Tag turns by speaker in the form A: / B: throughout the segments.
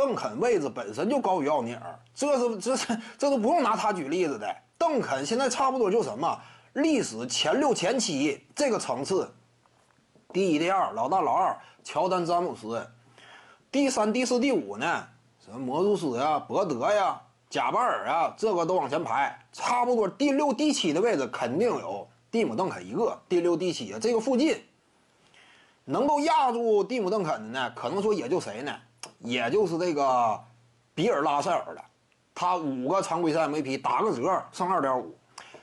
A: 邓肯位置本身就高于奥尼尔，这是这是这都不用拿他举例子的。邓肯现在差不多就什么历史前六前七这个层次，第一第二老大老二乔丹詹姆斯，第三第四第五呢，什么魔术师呀、伯德呀、贾巴尔啊，这个都往前排，差不多第六第七的位置肯定有蒂姆邓肯一个，第六第七啊这个附近。能够压住蒂姆·邓肯的呢，可能说也就谁呢？也就是这个比尔·拉塞尔了。他五个常规赛 MVP 打个折剩二点五。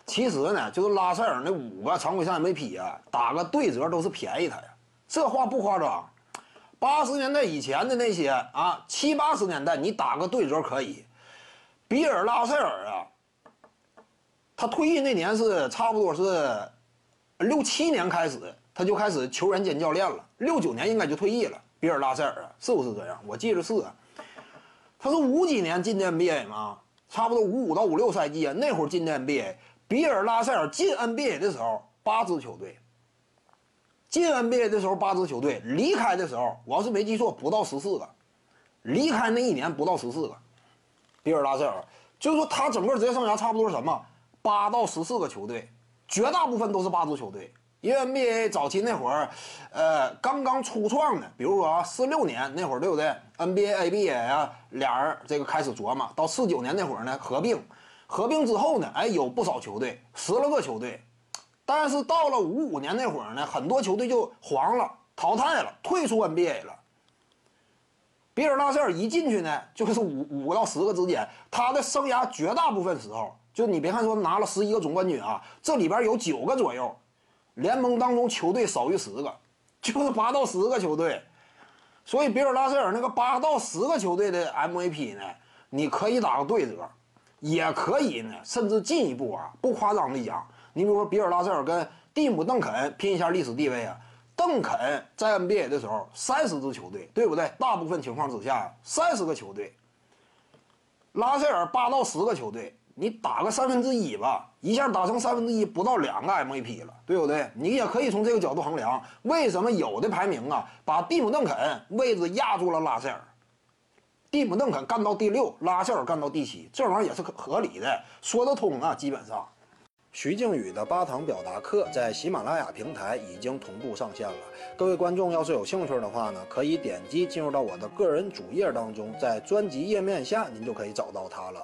A: 其实呢，就是拉塞尔那五个常规赛 MVP 啊，打个对折都是便宜他呀。这话不夸张。八十年代以前的那些啊，七八十年代你打个对折可以。比尔·拉塞尔啊，他退役那年是差不多是六七年开始。他就开始球员兼教练了，六九年应该就退役了。比尔·拉塞尔啊，是不是这样？我记得是。他是五几年进的 NBA 嘛，差不多五五到五六赛季啊，那会儿进的 NBA。比尔·拉塞尔进 NBA 的时候，八支球队。进 NBA 的时候八支球队，离开的时候，我要是没记错，不到十四个。离开那一年不到十四个。比尔·拉塞尔，就是说他整个职业生涯差不多是什么，八到十四个球队，绝大部分都是八支球队。因为 NBA 早期那会儿，呃，刚刚初创的，比如说啊，四六年那会儿，对不对？NBA、ABA 啊，俩人这个开始琢磨。到四九年那会儿呢，合并，合并之后呢，哎，有不少球队，十来个球队。但是到了五五年那会儿呢，很多球队就黄了，淘汰了，退出 NBA 了。比尔·拉塞尔一进去呢，就是五五到十个之间。他的生涯绝大部分时候，就你别看说拿了十一个总冠军啊，这里边有九个左右。联盟当中球队少于十个，就是八到十个球队，所以比尔·拉塞尔那个八到十个球队的 MVP 呢，你可以打个对折，也可以呢，甚至进一步啊，不夸张的讲，你比如说比尔·拉塞尔跟蒂姆·邓肯拼一下历史地位啊，邓肯在 NBA 的时候三十支球队，对不对？大部分情况之下三十个球队，拉塞尔八到十个球队。你打个三分之一吧，一下打成三分之一，不到两个 MVP 了，对不对？你也可以从这个角度衡量，为什么有的排名啊，把蒂姆·邓肯位置压住了拉塞尔，蒂姆·邓肯干到第六，拉塞尔干到第七，这玩意儿也是合理的，说得通啊，基本上。
B: 徐静宇的八堂表达课在喜马拉雅平台已经同步上线了，各位观众要是有兴趣的话呢，可以点击进入到我的个人主页当中，在专辑页面下您就可以找到它了。